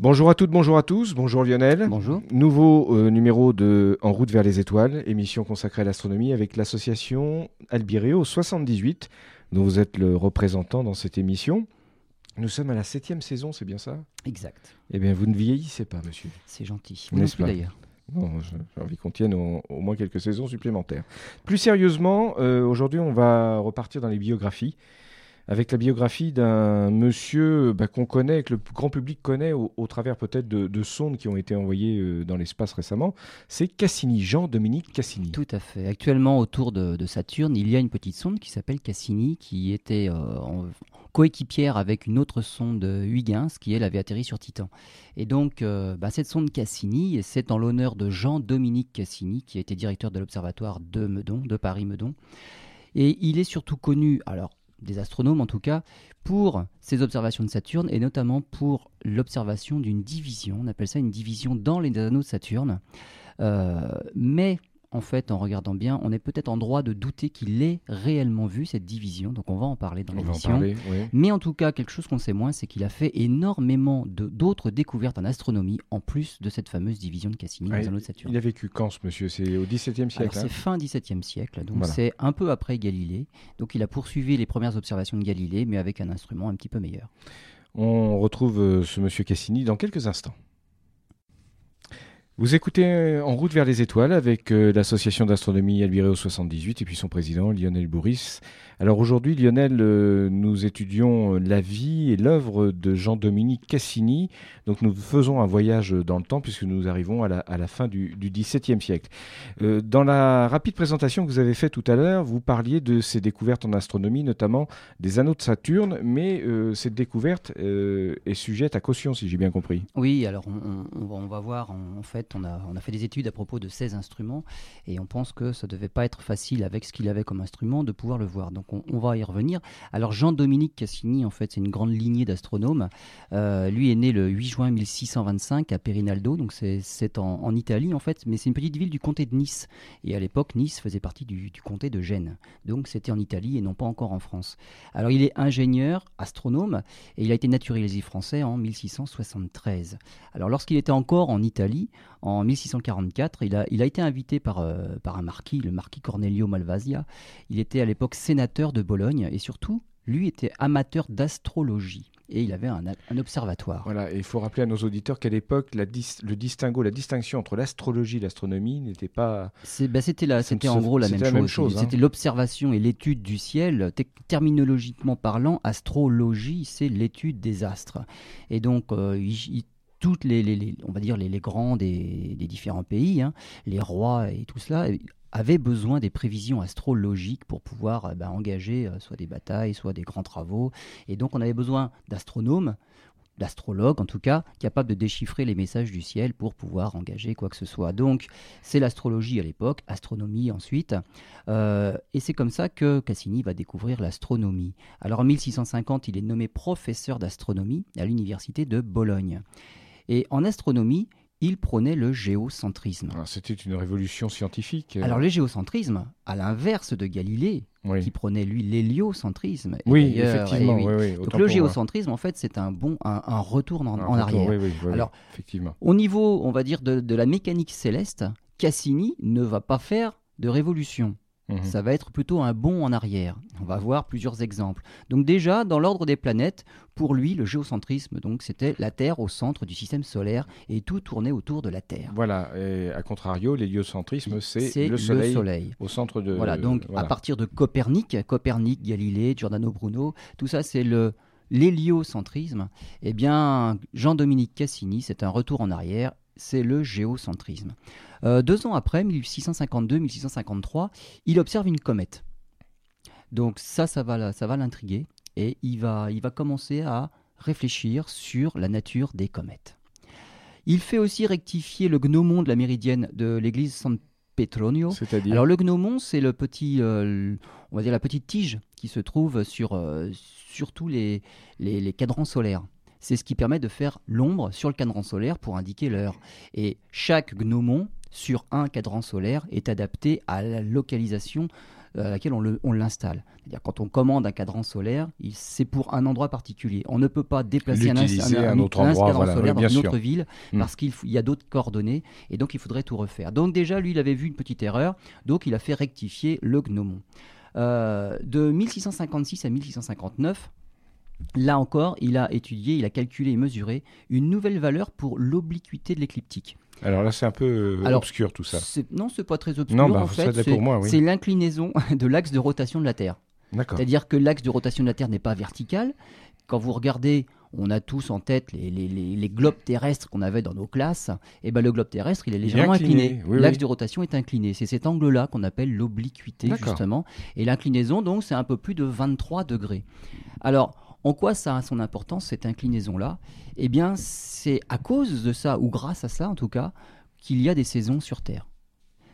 Bonjour à toutes, bonjour à tous, bonjour Lionel. Bonjour. Nouveau euh, numéro de En route vers les étoiles, émission consacrée à l'astronomie avec l'association Albireo 78, dont vous êtes le représentant dans cette émission. Nous sommes à la septième saison, c'est bien ça? Exact. Eh bien, vous ne vieillissez pas, monsieur. C'est gentil. N'est-ce N'est-ce plus d'ailleurs Non, j'ai envie qu'on tienne au, au moins quelques saisons supplémentaires. Plus sérieusement, euh, aujourd'hui, on va repartir dans les biographies. Avec la biographie d'un monsieur bah, qu'on connaît, que le grand public connaît au, travers peut-être de, de sondes qui ont été envoyées euh, dans l'espace récemment. C'est Cassini, Jean-Dominique Cassini. Tout à fait. Actuellement, autour de, Saturne, il y a une petite sonde qui s'appelle Cassini, qui était euh, en coéquipière avec une autre sonde Huygens, qui elle avait atterri sur Titan. Et donc, euh, bah, cette sonde Cassini, c'est en l'honneur de Jean-Dominique Cassini, qui a été directeur de l'observatoire de Meudon, de Paris-Meudon. Et il est surtout connu, alors des astronomes en tout cas, pour ses observations de Saturne et notamment pour l'observation d'une division, on appelle ça une division dans les anneaux de Saturne. Euh, mais en fait, en regardant bien, on est peut-être en droit de douter qu'il ait réellement vu cette division, donc on va en parler dans l'émission. oui. Mais en tout cas, quelque chose qu'on sait moins, c'est qu'il a fait énormément de- d'autres découvertes en astronomie, en plus de cette fameuse division de Cassini dans Ouais, les anneaux de Saturne. Il a vécu quand ce monsieur? C'est au XVIIe siècle. c'est hein? fin XVIIe siècle, donc Voilà. c'est un peu après Galilée. Donc il a poursuivi les premières observations de Galilée, mais avec un instrument un petit peu meilleur. On retrouve euh, ce monsieur Cassini dans quelques instants. Vous écoutez euh, En route vers les étoiles avec euh, l'association d'astronomie Albireo 78 et puis son président Lionel Bourris. Alors aujourd'hui, Lionel, euh, nous étudions la vie et l'œuvre de Jean-Dominique Cassini. Donc nous faisons un voyage dans le temps puisque nous arrivons à la, fin du, XVIIe siècle. Dans la rapide présentation que vous avez faite tout à l'heure, vous parliez de ses découvertes en astronomie, notamment des anneaux de Saturne, mais cette découverte est sujette à caution, si j'ai bien compris. Oui, alors on, va, voir, en, en on a, fait des études à propos de ces instruments et on pense que ça devait pas être facile avec ce qu'il avait comme instrument de pouvoir le voir. Donc on, va y revenir. Alors Jean-Dominique Cassini, en fait, c'est une grande lignée d'astronomes. Euh, lui est né le 8 juin 1625 à Perinaldo, donc c'est- en Italie en fait, mais c'est une petite ville du comté de Nice. Et à l'époque, Nice faisait partie du, du comté de Gênes. Donc c'était en Italie et non pas encore en France. Alors il est ingénieur, astronome, et il a été naturalisé français en 1673. Alors lorsqu'il était encore en Italie, en 1644, il a, il a été invité par, euh, par un marquis, le marquis Cornelio Malvasia. Il était à l'époque sénateur de Bologne et surtout, lui était amateur d'astrologie. Et il avait un, un observatoire. Voilà, et il faut rappeler à nos auditeurs qu'à l'époque, la dis- le distinguo, la distinction entre l'astrologie et l'astronomie n'était pas. C'est- bah, c'était en gros la même la chose. hein. C'était l'observation et l'étude du ciel. Te- terminologiquement parlant, astrologie, c'est l'étude des astres. Et donc, euh, il- il- toutes les, on va dire les, grands des, différents pays, hein, les rois et tout cela, euh, avaient besoin des prévisions astrologiques pour pouvoir euh, bah, engager euh, soit des batailles, soit des grands travaux. Et donc, on avait besoin d'astronomes d'astrologues en tout cas, capables de déchiffrer les messages du ciel pour pouvoir engager quoi que ce soit. Donc c'est l'astrologie à l'époque, astronomie ensuite, et c'est comme ça que Cassini va découvrir l'astronomie. Alors en 1650, il est nommé professeur d'astronomie à l'université de Bologne. Et en astronomie, il prônait le géocentrisme. Alors, C'était une révolution scientifique. euh, Alors le géocentrisme, à l'inverse de Galilée, oui, qui prônait lui l'héliocentrisme. oui effectivement. oui. Donc le moi. géocentrisme, en fait, c'est un bon, un, un retour en, Un en retour, arrière. oui, oui, oui, oui, Alors, effectivement. Au niveau, on va dire, de, de la mécanique céleste, Cassini ne va pas faire de révolution. Mhm. Ça va être plutôt un bond en arrière. On va voir plusieurs exemples. Donc déjà, dans l'ordre des planètes, pour lui, le géocentrisme, donc c'était la Terre au centre du système solaire et tout tournait autour de la Terre. Voilà, et à contrario, l'héliocentrisme, c'est C'est le soleil, au centre de. Voilà, donc voilà. à partir de Copernic, Copernic, Galilée, Giordano Bruno, tout ça c'est le l'héliocentrisme. Eh bien, Jean-Dominique Cassini, c'est un retour en arrière, c'est le géocentrisme. Euh, deux ans après, 1652-1653, il observe une comète. Donc ça, ça va, ça va l'intriguer et il va, il va commencer à réfléchir sur la nature des comètes. Il fait aussi rectifier le gnomon de la méridienne de l'église San Petronio. C'est-à-dire. Alors le gnomon, c'est le petit, euh, on va dire la petite tige qui se trouve sur, euh, sur tous les, les, les cadrans solaires. C'est ce qui permet de faire l'ombre sur le cadran solaire pour indiquer l'heure. Et chaque gnomon sur un cadran solaire est adapté à la localisation à laquelle on l'installe. C'est-à-dire quand on commande un cadran solaire, c'est pour un endroit particulier. On ne peut pas déplacer un, un, autre endroit, cadran solaire dans une autre ville hmm. parce qu'il y a d'autres coordonnées et donc il faudrait tout refaire. Donc déjà, lui, il avait vu une petite erreur, donc il a fait rectifier le gnomon. Euh, de 1656 à 1659, Là encore, il a étudié, il a calculé et mesuré une nouvelle valeur pour l'obliquité de l'écliptique. Alors là, c'est un peu euh, obscur tout ça. Non, c'est pas très obscur. Bah, en fait, c'est oui. l'inclinaison de l'axe de rotation de la Terre. C'est-à-dire que l'axe de rotation de la Terre n'est pas vertical. Quand vous regardez, on a tous en tête les, globes terrestres qu'on avait dans nos classes. Et eh ben le globe terrestre, il est légèrement incliné. l'axe de rotation est incliné. C'est cet angle-là qu'on appelle l'obliquité, justement. Et l'inclinaison, donc, c'est un peu plus de 23 degrés. Alors, en quoi ça a son importance, cette inclinaison-là? Eh bien, c'est à cause de ça, ou grâce à ça en tout cas, qu'il y a des saisons sur Terre.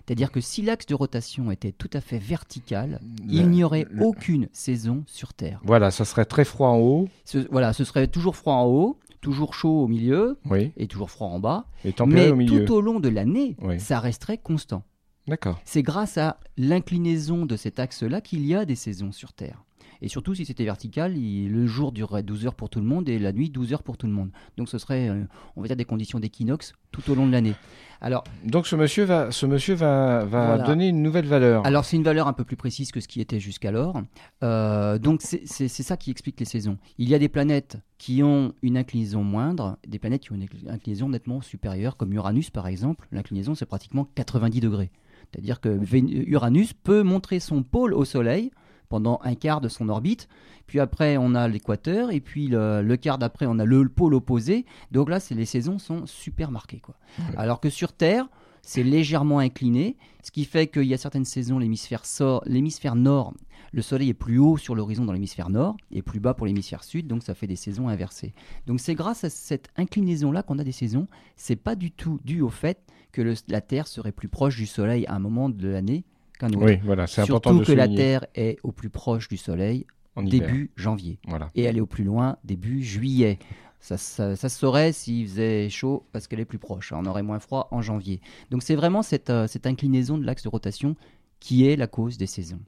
C'est-à-dire que si l'axe de rotation était tout à fait vertical, il n'y aurait aucune saison sur Terre. Voilà, ça serait très froid en haut. voilà, ce serait toujours froid en haut, toujours chaud au milieu et toujours froid en bas. Et mais au milieu. tout au long de l'année, ça resterait constant. D'accord. C'est grâce à l'inclinaison de cet axe-là qu'il y a des saisons sur Terre. Et surtout, si c'était vertical, le jour durerait 12 heures pour tout le monde et la nuit 12 heures pour tout le monde. Donc ce serait, euh, on va dire, des conditions d'équinoxe tout au long de l'année. Alors, Donc ce monsieur va, ce monsieur va, va donner une nouvelle valeur. Alors c'est une valeur un peu plus précise que ce qui était jusqu'alors. Euh, donc c'est ça qui explique les saisons. Il y a des planètes qui ont une inclinaison moindre, des planètes qui ont une inclinaison nettement supérieure, comme Uranus par exemple. L'inclinaison c'est pratiquement 90 degrés. C'est-à-dire que Uranus peut montrer son pôle au Soleil pendant un quart de son orbite. Puis après, on a l'équateur, et puis le, quart d'après, on a le, pôle opposé. Donc là, les saisons sont super marquées. Quoi. Alors que sur Terre, c'est légèrement incliné, ce qui fait qu'il y a certaines saisons, l'hémisphère, l'hémisphère nord, le soleil est plus haut sur l'horizon dans l'hémisphère nord et plus bas pour l'hémisphère sud, donc ça fait des saisons inversées. Donc c'est grâce à cette inclinaison-là qu'on a des saisons. C'est pas du tout dû au fait que la Terre serait plus proche du soleil à un moment de l'année oui, voilà, c'est important de que la Terre est au plus proche du Soleil début janvier. Voilà. Et elle est au plus loin début juillet. Ça, ça, se saurait s'il faisait chaud parce qu'elle est plus proche. On aurait moins froid en janvier. Donc c'est vraiment cette, euh, cette inclinaison de l'axe de rotation qui est la cause des saisons.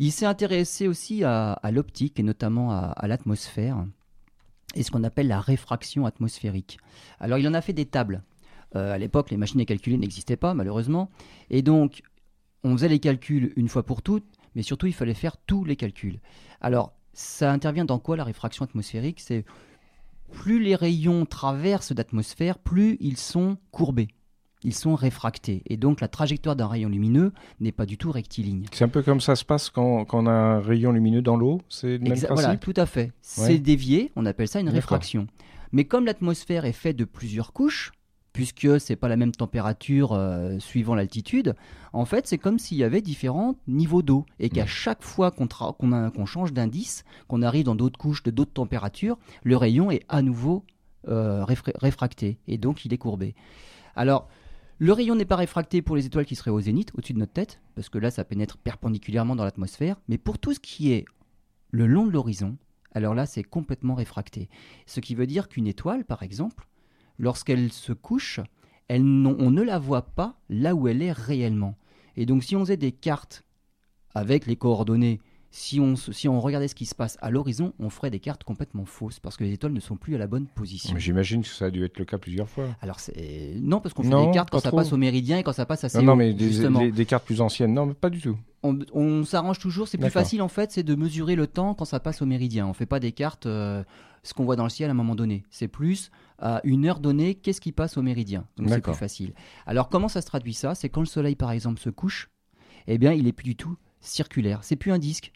Il s'est intéressé aussi à, l'optique et notamment à, l'atmosphère et ce qu'on appelle la réfraction atmosphérique. Alors il en a fait des tables. Euh, à l'époque, les machines à calculer n'existaient pas malheureusement. Et donc on faisait les calculs une fois pour toutes, mais surtout il fallait faire tous les calculs. Alors, ça intervient dans quoi la réfraction atmosphérique? C'est plus les rayons traversent l'atmosphère, plus ils sont courbés. Ils sont réfractés. Et donc la trajectoire d'un rayon lumineux n'est pas du tout rectiligne. C'est un peu comme ça se passe quand, on a un rayon lumineux dans l'eau C'est le même principe? Voilà, tout à fait. C'est dévié, on appelle ça une réfraction. Mais comme l'atmosphère est faite de plusieurs couches, puisque c'est pas la même température euh, suivant l'altitude, en fait, c'est comme s'il y avait différents niveaux d'eau et qu'à chaque fois qu'on change d'indice, qu'on arrive dans d'autres couches de d'autres températures, le rayon est à nouveau euh, réfracté et donc il est courbé. Alors, le rayon n'est pas réfracté pour les étoiles qui seraient au zénith, au-dessus de notre tête, parce que là, ça pénètre perpendiculairement dans l'atmosphère, mais pour tout ce qui est le long de l'horizon, alors là, c'est complètement réfracté. Ce qui veut dire qu'une étoile, par exemple, lorsqu'elle se couche, on ne la voit pas là où elle est réellement. Et donc si on faisait des cartes avec les coordonnées, si on, si on regardait ce qui se passe à l'horizon, on ferait des cartes complètement fausses parce que les étoiles ne sont plus à la bonne position. J'imagine que ça a dû être le cas plusieurs fois. Alors non parce qu'on fait des cartes quand ça passe au méridien et quand ça passe assez non, non, mais des, cartes plus anciennes, non, mais pas du tout. On, s'arrange toujours, c'est plus facile en fait, c'est de mesurer le temps quand ça passe au méridien. On fait pas des cartes, euh, ce qu'on voit dans le ciel à un moment donné. C'est plus à une heure donnée, qu'est-ce qui passe au méridien. Donc c'est plus facile. Alors comment ça se traduit ça? C'est quand le soleil par exemple se couche, eh bien il est plus du tout circulaire. C'est plus un disque,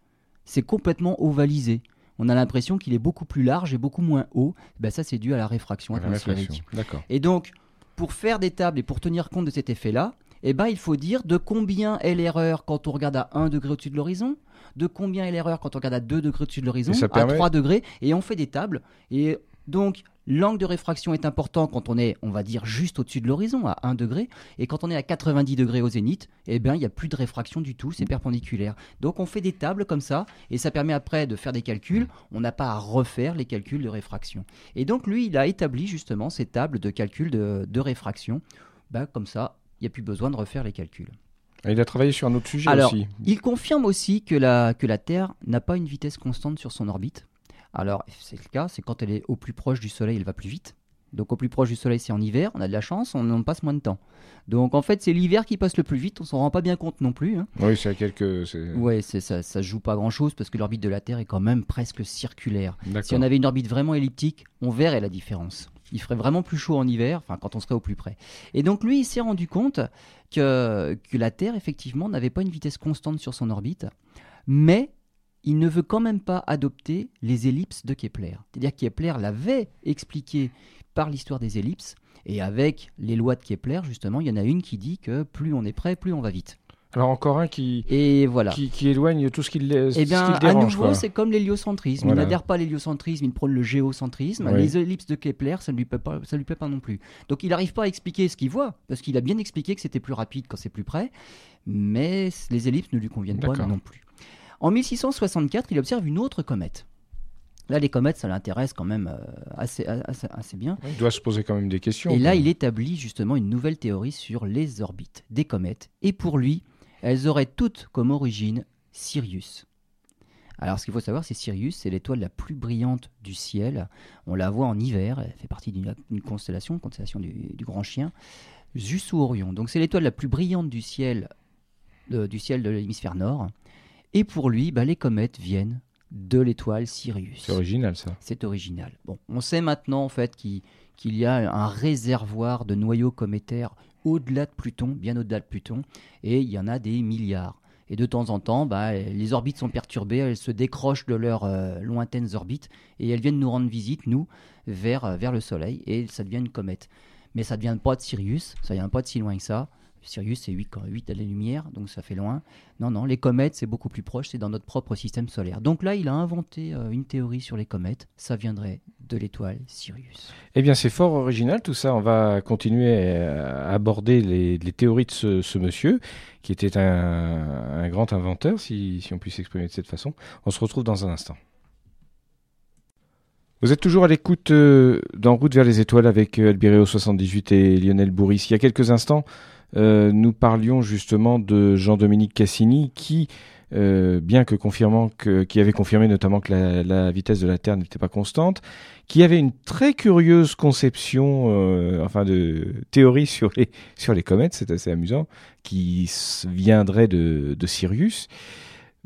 c'est complètement ovalisé. On a l'impression qu'il est beaucoup plus large et beaucoup moins haut. Ben ça c'est dû à la réfraction atmosphérique. Et donc pour faire des tables et pour tenir compte de cet effet-là, eh ben, il faut dire de combien est l'erreur quand on regarde à 1 degré au-dessus de l'horizon, de combien est l'erreur quand on regarde à 2 degrés au-dessus de l'horizon, à 3 degrés, et on fait des tables. Et donc, L'angle de réfraction est important quand on est, on va dire, juste au-dessus de l'horizon, à 1 degré. Et quand on est à 90 degrés au zénith, eh bien, il n'y a plus de réfraction du tout, c'est mm. perpendiculaire. Donc on fait des tables comme ça, et ça permet après de faire des calculs. On n'a pas à refaire les calculs de réfraction. Et donc lui, il a établi justement ces tables de calcul de, réfraction. Ben, comme ça, il n'y a plus besoin de refaire les calculs. il a travaillé sur un autre sujet Alors, aussi. Il confirme aussi que la, que la Terre n'a pas une vitesse constante sur son orbite. Alors, c'est le cas, c'est quand elle est au plus proche du Soleil, elle va plus vite. Donc, au plus proche du Soleil, c'est en hiver, on a de la chance, on en passe moins de temps. Donc, en fait, c'est l'hiver qui passe le plus vite, on s'en rend pas bien compte non plus. hein. Oui, c'est à quelques. c'est ça, ça joue pas grand chose parce que l'orbite de la Terre est quand même presque circulaire. Si on avait une orbite vraiment elliptique, on verrait la différence. Il ferait vraiment plus chaud en hiver, enfin quand on serait au plus près. Et donc lui, il s'est rendu compte que, que la Terre, effectivement, n'avait pas une vitesse constante sur son orbite, mais il ne veut quand même pas adopter les ellipses de Kepler. C'est-à-dire que Kepler l'avait expliqué par l'histoire des ellipses, et avec les lois de Kepler, justement, il y en a une qui dit que plus on est près, plus on va vite. Alors encore un qui, Et voilà. qui, qui éloigne tout ce qui ce Eh qui bien, à nouveau, c'est comme l'héliocentrisme. Voilà. Il n'adhère pas à l'héliocentrisme, il prône le géocentrisme. Oui. Les ellipses de Kepler, ça ne lui plaît pas, ça lui plaît pas non plus. Donc, il n'arrive pas à expliquer ce qu'il voit, parce qu'il a bien expliqué que c'était plus rapide quand c'est plus près, mais les ellipses ne lui conviennent pas non plus. En 1664, il observe une autre comète. Là, les comètes, ça l'intéresse quand même euh, assez, assez, assez bien. Il doit se poser quand même des questions. Et là, il établit justement une nouvelle théorie sur les orbites des comètes. Et pour lui, elles auraient toutes comme origine Sirius. Alors, ce qu'il faut savoir, c'est Sirius, c'est l'étoile la plus brillante du ciel. On la voit en hiver, elle fait partie d'une constellation, constellation du, du Grand Chien, juste sous Orion. Donc, c'est l'étoile la plus brillante du ciel, de- du ciel de l'hémisphère nord. Et pour lui, bah, les comètes viennent de l'étoile Sirius. C'est original ça. C'est original. Bon, on sait maintenant en fait qu'il y a un réservoir de noyaux cométaires au-delà de Pluton, bien au-delà de Pluton, et il y en a des milliards. Et de temps en temps, bah, les orbites sont perturbées, elles se décrochent de leurs euh, lointaines orbites, et elles viennent nous rendre visite, nous, vers, euh, vers le Soleil, et ça devient une comète. Mais ça ne vient pas de Sirius, ça ne vient pas de si loin que ça. Sirius, c'est 8, 8 années-lumière, donc ça fait loin. Non, non, les comètes, c'est beaucoup plus proche, c'est dans notre propre système solaire. Donc là, il a inventé euh, une théorie sur les comètes. Ça viendrait de l'étoile Sirius. Eh bien, c'est fort original tout ça. On va continuer à aborder les, théories de ce, monsieur, qui était un, grand inventeur, si, on puisse s'exprimer de cette façon. On se retrouve dans un instant. Vous êtes toujours à l'écoute euh, d'En route vers les étoiles avec euh, Albireo 78 et Lionel Bourris. Il y a quelques instants, euh, nous parlions justement de Jean-Dominique Cassini qui, euh, bien que confirmant que, qui avait confirmé notamment que la, vitesse de la Terre n'était pas constante, qui avait une très curieuse conception, euh, enfin de théorie sur les sur les comètes, c'est assez amusant, qui viendrait de, de Sirius.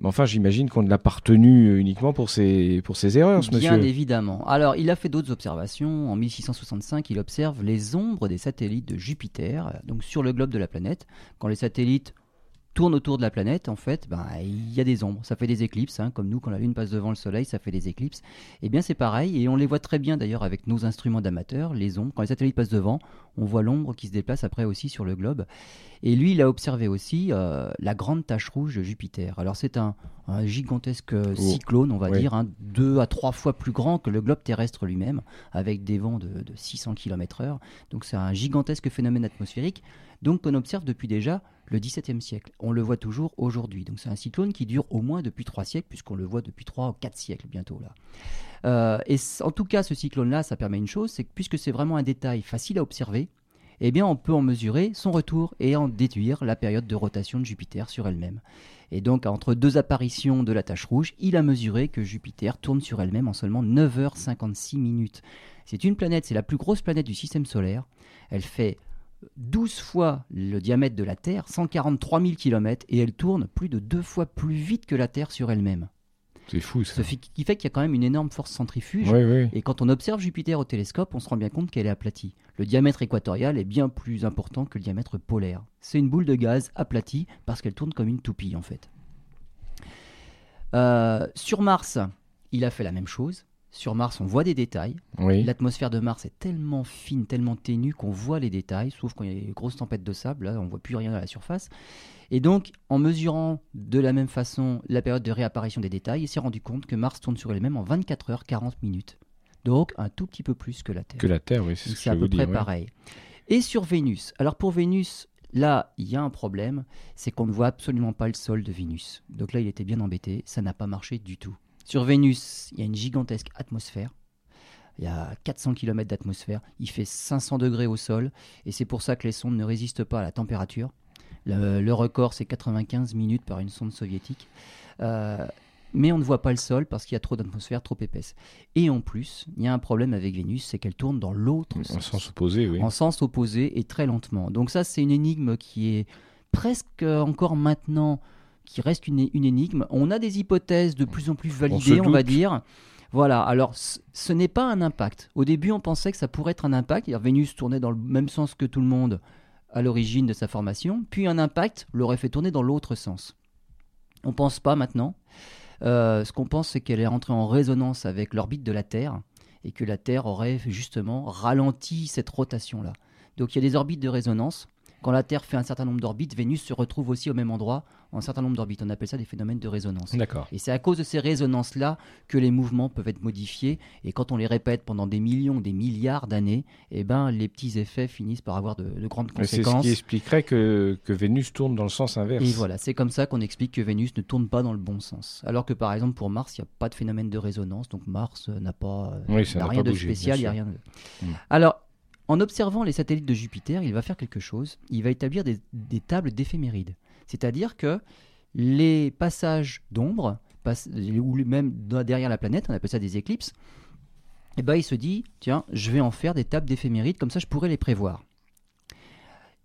Mais enfin, j'imagine qu'on ne l'a pas retenu uniquement pour ses pour ses erreurs, ce Bien monsieur. évidemment. Alors, il a fait d'autres observations. En 1665, il observe les ombres des satellites de Jupiter, euh, donc sur le globe de la planète. Quand les satellites tournent autour de la planète, en fait, ben, il y a des ombres. Ça fait des éclipses, hein, comme nous, quand la Lune passe devant le Soleil, ça fait des éclipses. Eh bien, c'est pareil, et on les voit très bien d'ailleurs avec nos instruments d'amateurs, les ombres. Quand les satellites passent devant, on voit l'ombre qui se déplace après aussi sur le globe. Et lui, il a observé aussi euh, la grande tache rouge de Jupiter. Alors, c'est un, un gigantesque cyclone, on va oui. dire, hein, deux à trois fois plus grand que le globe terrestre lui-même, avec des vents de, de 600 km/h. Donc, c'est un gigantesque phénomène atmosphérique, donc qu'on observe depuis déjà le XVIIe siècle. On le voit toujours aujourd'hui. Donc, c'est un cyclone qui dure au moins depuis trois siècles, puisqu'on le voit depuis trois ou quatre siècles bientôt là. Euh, et en tout cas, ce cyclone-là, ça permet une chose, c'est que puisque c'est vraiment un détail facile à observer, eh bien, on peut en mesurer son retour et en déduire la période de rotation de Jupiter sur elle-même. Et donc, entre deux apparitions de la tache rouge, il a mesuré que Jupiter tourne sur elle-même en seulement 9h56 minutes. C'est une planète, c'est la plus grosse planète du système solaire. Elle fait 12 fois le diamètre de la Terre, 143 000 km, et elle tourne plus de deux fois plus vite que la Terre sur elle-même. C'est fou ça. Ce qui fait qu'il y a quand même une énorme force centrifuge. Et quand on observe Jupiter au télescope, on se rend bien compte qu'elle est aplatie. Le diamètre équatorial est bien plus important que le diamètre polaire. C'est une boule de gaz aplatie parce qu'elle tourne comme une toupie en fait. Euh, sur Mars, il a fait la même chose. Sur Mars, on voit des détails. oui. L'atmosphère de Mars est tellement fine, tellement ténue qu'on voit les détails, sauf quand il y a des grosses tempêtes de sable, là on voit plus rien à la surface. Et donc, en mesurant de la même façon la période de réapparition des détails, il s'est rendu compte que Mars tourne sur elle-même en 24 heures 40 minutes. Donc, un tout petit peu plus que la Terre. Que la Terre, oui, c'est ce que à je peu dire. près pareil. Et sur Vénus. Alors pour Vénus, là, il y a un problème, c'est qu'on ne voit absolument pas le sol de Vénus. Donc là, il était bien embêté, ça n'a pas marché du tout. Sur Vénus, il y a une gigantesque atmosphère. Il y a 400 km d'atmosphère, il fait 500 degrés au sol, et c'est pour ça que les sondes ne résistent pas à la température. Le, record, c'est 95 minutes par une sonde soviétique. Euh, mais on ne voit pas le sol parce qu'il y a trop d'atmosphère, trop épaisse. Et en plus, il y a un problème avec Vénus, c'est qu'elle tourne dans l'autre sens. En sens opposé, oui. En sens opposé et très lentement. Donc ça, c'est une énigme qui est presque encore maintenant, qui reste une, énigme. On a des hypothèses de plus en plus validées, on, va dire. Voilà, alors ce n'est pas un impact. Au début, on pensait que ça pourrait être un impact. Vénus tournait dans le même sens que tout le monde à l'origine de sa formation, puis un impact l'aurait fait tourner dans l'autre sens. On pense pas maintenant. Euh, ce qu'on pense, c'est qu'elle est entrée en résonance avec l'orbite de la Terre et que la Terre aurait justement ralenti cette rotation-là. Donc il y a des orbites de résonance quand la Terre fait un certain nombre d'orbites, Vénus se retrouve aussi au même endroit en un certain nombre d'orbites. On appelle ça des phénomènes de résonance. D'accord. Et c'est à cause de ces résonances-là que les mouvements peuvent être modifiés. Et quand on les répète pendant des millions, des milliards d'années, eh ben, les petits effets finissent par avoir de, grandes conséquences. C'est ce qui expliquerait que, que, Vénus tourne dans le sens inverse. Et voilà, c'est comme ça qu'on explique que Vénus ne tourne pas dans le bon sens. Alors que par exemple pour Mars, il n'y a pas de phénomène de résonance, donc Mars n'a pas oui, rien de spécial, il n'y a rien de. Alors en observant les satellites de Jupiter, il va faire quelque chose. Il va établir des, tables d'éphémérides. C'est-à-dire que les passages d'ombre, ou même derrière la planète, on appelle ça des éclipses, eh ben, il se dit, tiens, je vais en faire des tables d'éphémérides, comme ça je pourrais les prévoir.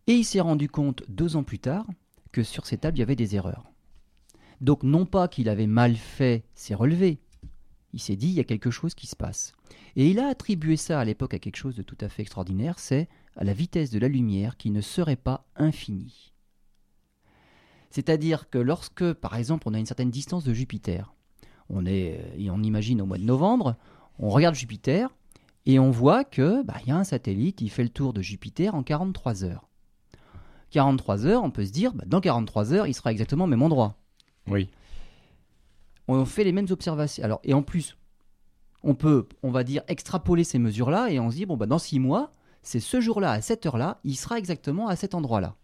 Et il s'est rendu compte deux ans plus tard que sur ces tables, il y avait des erreurs. Donc non pas qu'il avait mal fait ses relevés, il s'est dit, il y a quelque chose qui se passe. Et il a attribué ça à l'époque à quelque chose de tout à fait extraordinaire, c'est à la vitesse de la lumière qui ne serait pas infinie. C'est-à-dire que lorsque, par exemple, on a une certaine distance de Jupiter, on, est, et on imagine au mois de novembre, on regarde Jupiter et on voit que bah, y a un satellite, il fait le tour de Jupiter en 43 heures. 43 heures, on peut se dire, bah, dans 43 heures, il sera exactement au même endroit. Oui on fait les mêmes observations. Alors, et en plus, on peut, on va dire, extrapoler ces mesures-là et on se dit, bon, bah, dans six mois, c'est ce jour-là, à cette heure-là, il sera exactement à cet endroit-là.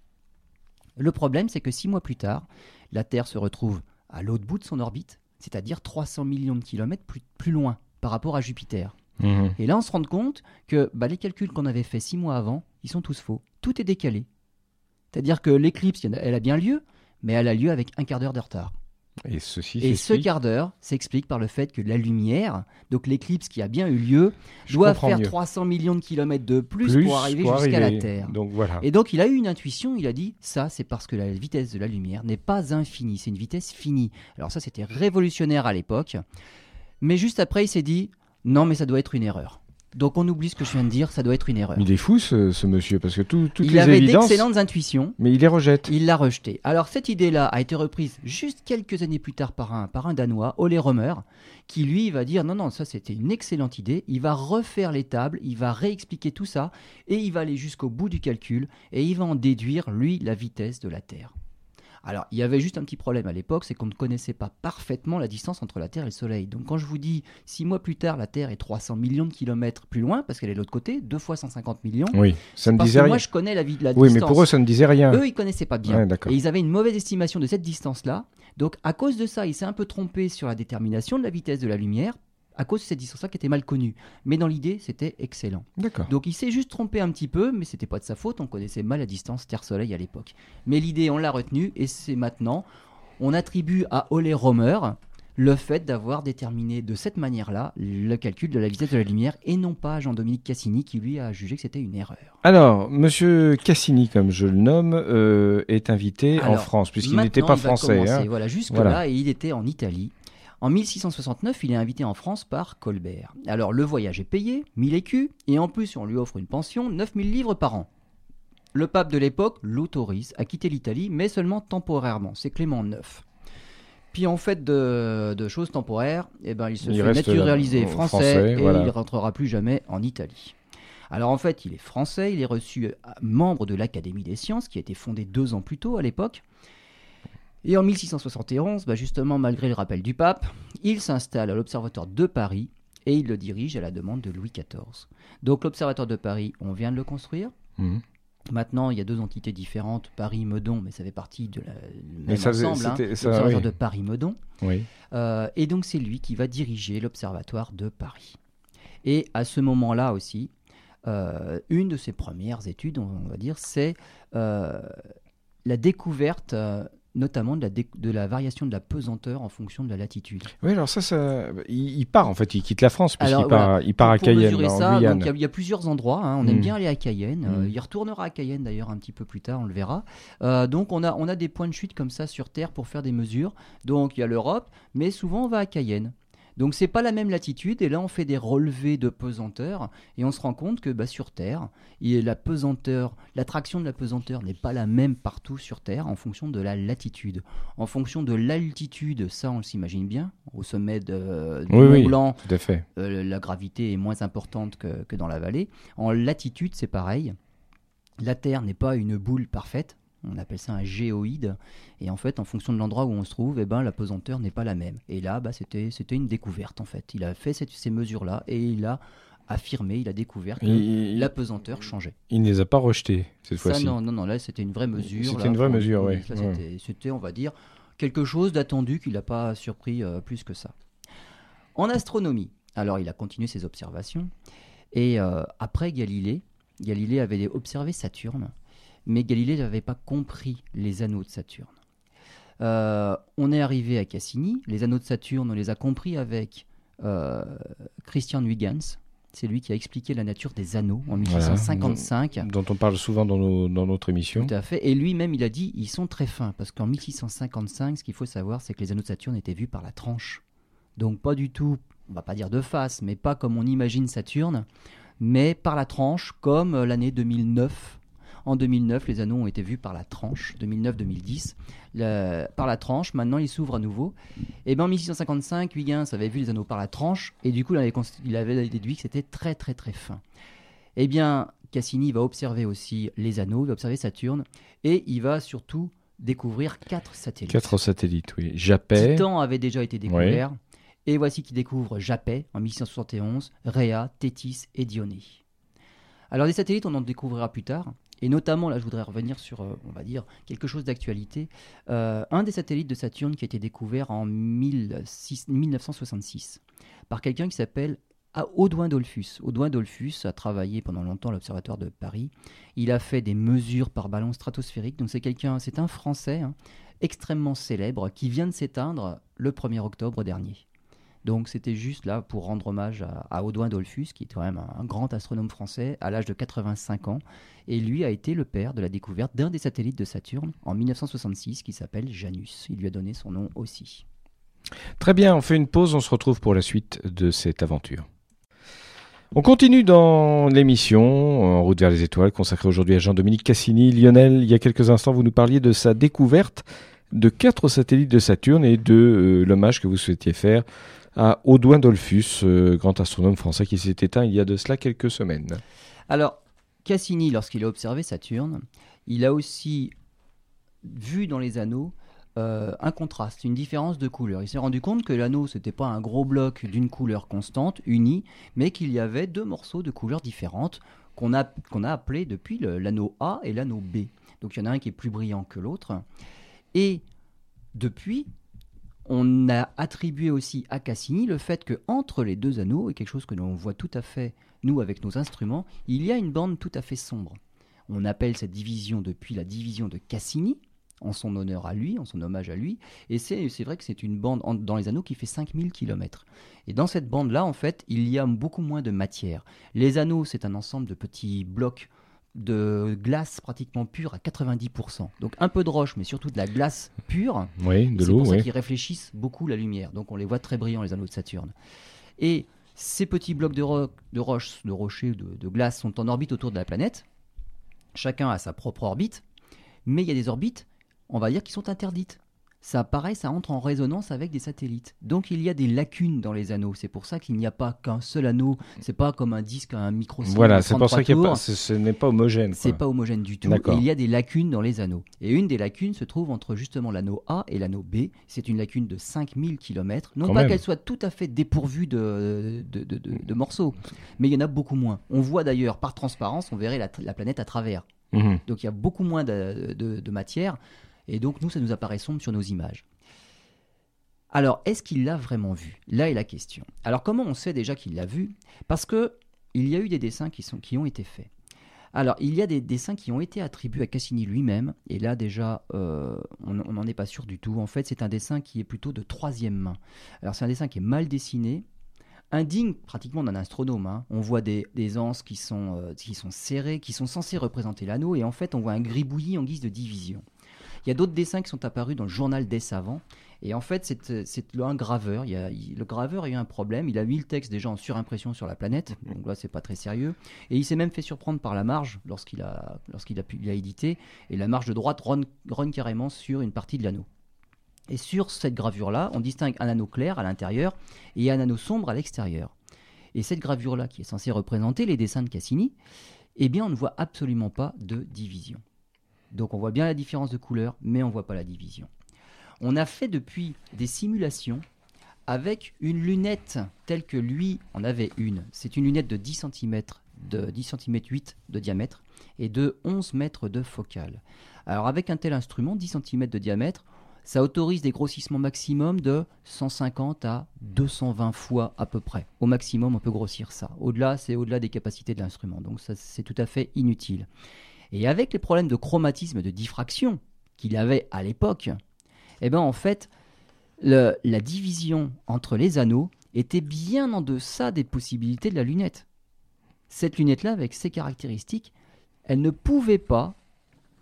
Le problème, c'est que six mois plus tard, la Terre se retrouve à l'autre bout de son orbite, c'est-à-dire 300 millions de kilomètres plus, loin par rapport à Jupiter. Mmh. Et là, on se rend compte que bah, les calculs qu'on avait faits six mois avant, ils sont tous faux. Tout est décalé. C'est-à-dire que l'éclipse, elle a bien lieu, mais elle a lieu avec un quart d'heure de retard. Et, ceci et ce quart d'heure s'explique par le fait que la lumière, donc l'éclipse qui a bien eu lieu, doit faire 300 millions de kilomètres de plus, pour arriver jusqu'à la Terre. Donc, voilà. Et donc il a eu une intuition, il a dit ça c'est parce que la vitesse de la lumière n'est pas infinie, c'est une vitesse finie. Alors ça c'était révolutionnaire à l'époque. Mais juste après il s'est dit non mais ça doit être une erreur. Donc on oublie ce que je viens de dire, ça doit être une erreur. il est fou ce, monsieur, parce que tout, toutes il les avait évidences... d'excellentes intuitions. Mais il les rejette. Il l'a rejeté. Alors cette idée-là a été reprise juste quelques années plus tard par un, par un Danois, Ole Römer, qui lui va dire non, non, ça c'était une excellente idée. Il va refaire les tables, il va réexpliquer tout ça, et il va aller jusqu'au bout du calcul, et il va en déduire, lui, la vitesse de la Terre. Alors, il y avait juste un petit problème à l'époque, c'est qu'on ne connaissait pas parfaitement la distance entre la Terre et le Soleil. Donc, quand je vous dis six mois plus tard, la Terre est 300 millions de kilomètres plus loin, parce qu'elle est de l'autre côté, deux fois 150 millions. Oui, ça ne disait rien. Moi, je connais la, vie de la distance. Oui, mais pour eux, ça ne disait rien. Eux, ils connaissaient pas bien. et ils avaient une mauvaise estimation de cette distance-là. Donc, à cause de ça, il s'est un peu trompé sur la détermination de la vitesse de la lumière à cause de cette distance-là qui était mal connue. Mais dans l'idée, c'était excellent. D'accord. Donc il s'est juste trompé un petit peu, mais c'était pas de sa faute, on connaissait mal la distance Terre-Soleil à l'époque. Mais l'idée, on l'a retenue, et c'est maintenant, on attribue à Ole Romer le fait d'avoir déterminé de cette manière-là le calcul de la vitesse de la lumière et non pas Jean-Dominique Cassini qui lui a jugé que c'était une erreur. Alors, Monsieur Cassini, comme je le nomme, euh, est invité en France puisqu'il n'était pas français. Hein. Voilà, jusque-là, et il était en Italie. En 1669, il est invité en France par Colbert. Alors le voyage est payé, 1000 écus, et en plus on lui offre une pension, 9000 livres par an. Le pape de l'époque l'autorise à quitter l'Italie, mais seulement temporairement, c'est Clément IX. Puis en fait de, choses temporaires, eh ben, il se fait naturaliser français, et il ne rentrera plus jamais en Italie. Alors en fait, il est français, il est reçu euh, membre de l'Académie des sciences, qui a été fondée deux ans plus tôt à l'époque. Et en 1671, bah, justement, malgré le rappel du pape, il s'installe à l'Observatoire de Paris et il le dirige à la demande de Louis XIV. Donc l'Observatoire de Paris, on vient de le construire. Mhm. Maintenant, il y a deux entités différentes, Paris-Meudon, mais ça fait partie de la, même ensemble, hein, l'Observatoire de Paris-Meudon. Oui. Euh, et donc c'est lui qui va diriger l'Observatoire de Paris. Et à ce moment-là aussi, euh, une de ses premières études, on va dire, c'est euh, la découverte notamment de la, de la, variation de la pesanteur en fonction de la latitude. Oui, alors ça, ça il, part en fait, il quitte la France puisqu'il part, il part à Cayenne. il y, a plusieurs endroits. Hein. On aime hmm. bien aller à Cayenne. Euh, hmm. il retournera à Cayenne d'ailleurs un petit peu plus tard, on le verra. Euh, donc on a, on a des points de chute comme ça sur Terre pour faire des mesures. Donc il y a l'Europe, mais souvent on va à Cayenne. Donc c'est pas la même latitude et là on fait des relevés de pesanteur et on se rend compte que bah, sur Terre, la pesanteur, l'attraction de la pesanteur n'est pas la même partout sur Terre en fonction de la latitude. En fonction de l'altitude, ça on s'imagine bien, au sommet de, du Mont Blanc, euh, la gravité est moins importante que, que dans la vallée. En latitude c'est pareil. La Terre n'est pas une boule parfaite, on appelle ça un géoïde. Et en fait, en fonction de l'endroit où on se trouve, eh ben, la pesanteur n'est pas la même. Et là, bah, c'était, c'était une découverte en fait. Il a fait ces mesures-là et il a affirmé, il a découvert que la pesanteur changeait. Il ne les a pas rejetées cette fois-ci. Non, non, non, là c'était une vraie mesure. C'était une vraie mesure, oui. C'était, on va dire, quelque chose d'attendu qu'il n'a pas surpris euh, plus que ça. En astronomie, alors il a continué ses observations. Et euh, après Galilée, Galilée avait observé Saturne mais Galilée n'avait pas compris les anneaux de Saturne. Euh, on est arrivé à Cassini, les anneaux de Saturne, on les a compris avec euh, Christian Huygens, c'est lui qui a expliqué la nature des anneaux en 1655. dont, on parle souvent dans, dans, notre émission. Tout à fait. Et lui-même, il a dit ils sont très fins. Parce qu'en 1655, ce qu'il faut savoir, c'est que les anneaux de Saturne étaient vus par la tranche. Donc, pas du tout, on va pas dire de face, mais pas comme on imagine Saturne, mais par la tranche, comme l'année 2009 en 2009, les anneaux ont été vus par la tranche, 2009-2010, par la tranche. Maintenant, ils s'ouvrent à nouveau. Et bien en 1655, Huygens avait vu les anneaux par la tranche, et du coup, il avait, déduit que c'était très très très fin. Eh bien, Cassini va observer aussi les anneaux, il va observer Saturne, et il va surtout découvrir quatre satellites. Quatre satellites, oui. Japet. Titan avait déjà été découvert. Et voici qu'il découvre Japet en 1671, Rhea, Tétis et Dionée. Alors des satellites, on en découvrira plus tard. Et notamment, là, je voudrais revenir sur, euh, on va dire, quelque chose d'actualité. Euh, un des satellites de Saturne qui a été découvert en 1966 par quelqu'un qui s'appelle Audouin Dolphus. Audouin Dolphus a travaillé pendant longtemps à l'Observatoire de Paris. Il a fait des mesures par ballon stratosphérique. Donc c'est quelqu'un, c'est un Français hein, extrêmement célèbre qui vient de s'éteindre le 1er octobre dernier. Donc c'était juste là pour rendre hommage à, Audouin Dolphus, qui est quand même un, grand astronome français à l'âge de 85 ans. Et lui a été le père de la découverte d'un des satellites de Saturne en 1966 qui s'appelle Janus. Il lui a donné son nom aussi. Très bien, on fait une pause, on se retrouve pour la suite de cette aventure. On continue dans l'émission En route vers les étoiles consacrée aujourd'hui à Jean-Dominique Cassini. Lionel, il y a quelques instants, vous nous parliez de sa découverte de quatre satellites de Saturne et de euh, l'hommage que vous souhaitiez faire à Audouin Dolphus, euh, grand astronome français qui s'est éteint il y a de cela quelques semaines. Alors, Cassini, lorsqu'il a observé Saturne, il a aussi vu dans les anneaux euh, un contraste, une différence de couleur. Il s'est rendu compte que l'anneau, ce n'était pas un gros bloc d'une couleur constante, unie, mais qu'il y avait deux morceaux de couleurs différentes qu'on a, qu'on a appelés depuis l'anneau A et l'anneau B. Donc il y en a un qui est plus brillant que l'autre. Et depuis, on a attribué aussi à Cassini le fait que entre les deux anneaux, et quelque chose que l'on voit tout à fait, nous, avec nos instruments, il y a une bande tout à fait sombre. On appelle cette division depuis la division de Cassini, en son honneur à lui, en son hommage à lui. Et c'est vrai que c'est une bande dans les anneaux qui fait 5000 km. Et dans cette bande-là, en fait, il y a beaucoup moins de matière. Les anneaux, c'est un ensemble de petits blocs de glace pratiquement pure à 90%. Donc un peu de roche, mais surtout de la glace pure. Oui, de l'eau. C'est pour ça qu'ils réfléchissent beaucoup la lumière. Donc on les voit très brillants, les anneaux de Saturne. Et ces petits blocs de, de roche, de rochers, de, de glace sont en orbite autour de la planète. Chacun a sa propre orbite. Mais il y a des orbites, on va dire, qui sont interdites ça pareil, ça entre en résonance avec des satellites. Donc il y a des lacunes dans les anneaux. C'est pour ça qu'il n'y a pas qu'un seul anneau. C'est pas comme un disque, un micro. Voilà, c'est pour ça que ce n'est pas homogène. C'est pas homogène du tout. il y a des lacunes dans les anneaux. Et une des lacunes se trouve entre justement l'anneau A et l'anneau B. C'est une lacune de 5000 km. Non pas qu'elle soit tout à fait dépourvue de, de, morceaux, mais il y en a beaucoup moins. On voit d'ailleurs par transparence, on verrait la, planète à travers. Mhm. Donc il y a beaucoup moins de matière. Et donc, nous, ça nous apparaît sombre sur nos images. Alors, est-ce qu'il l'a vraiment vu? Là est la question. Alors, comment on sait déjà qu'il l'a vu? Parce que il y a eu des dessins qui, sont, qui ont été faits. Alors, il y a des dessins qui ont été attribués à Cassini lui-même, et là déjà, euh, on n'en est pas sûr du tout. En fait, c'est un dessin qui est plutôt de troisième main. Alors, c'est un dessin qui est mal dessiné, indigne pratiquement d'un astronome. Hein. On voit des, anses qui sont, euh, qui sont serrées, qui sont censées représenter l'anneau, et en fait, on voit un gribouillis en guise de division. Il y a d'autres dessins qui sont apparus dans le journal des savants. Et en fait, c'est un graveur. Il le graveur a eu un problème. Il a mis le texte déjà en surimpression sur la planète. Donc là, c'est pas très sérieux. Et il s'est même fait surprendre par la marge lorsqu'il a, lorsqu'il a, a édité. Et la marge de droite run carrément sur une partie de l'anneau. Et sur cette gravure-là, on distingue un anneau clair à l'intérieur et un anneau sombre à l'extérieur. Et cette gravure-là, qui est censée représenter les dessins de Cassini, eh bien, on ne voit absolument pas de division. Donc on voit bien la différence de couleur, mais on ne voit pas la division. On a fait depuis des simulations avec une lunette telle que lui en avait une. C'est une lunette de 10 cm, de 10 cm 8 de diamètre et de 11 mètres de focale. Alors avec un tel instrument, 10 cm de diamètre, ça autorise des grossissements maximum de 150 à 220 fois à peu près. Au maximum, on peut grossir ça. Au-delà, c'est au-delà des capacités de l'instrument. Donc c'est tout à fait inutile. Et avec les problèmes de chromatisme et de diffraction qu'il avait à l'époque, eh ben en fait, la division entre les anneaux était bien en deçà des possibilités de la lunette. Cette lunette-là, avec ses caractéristiques, elle ne pouvait pas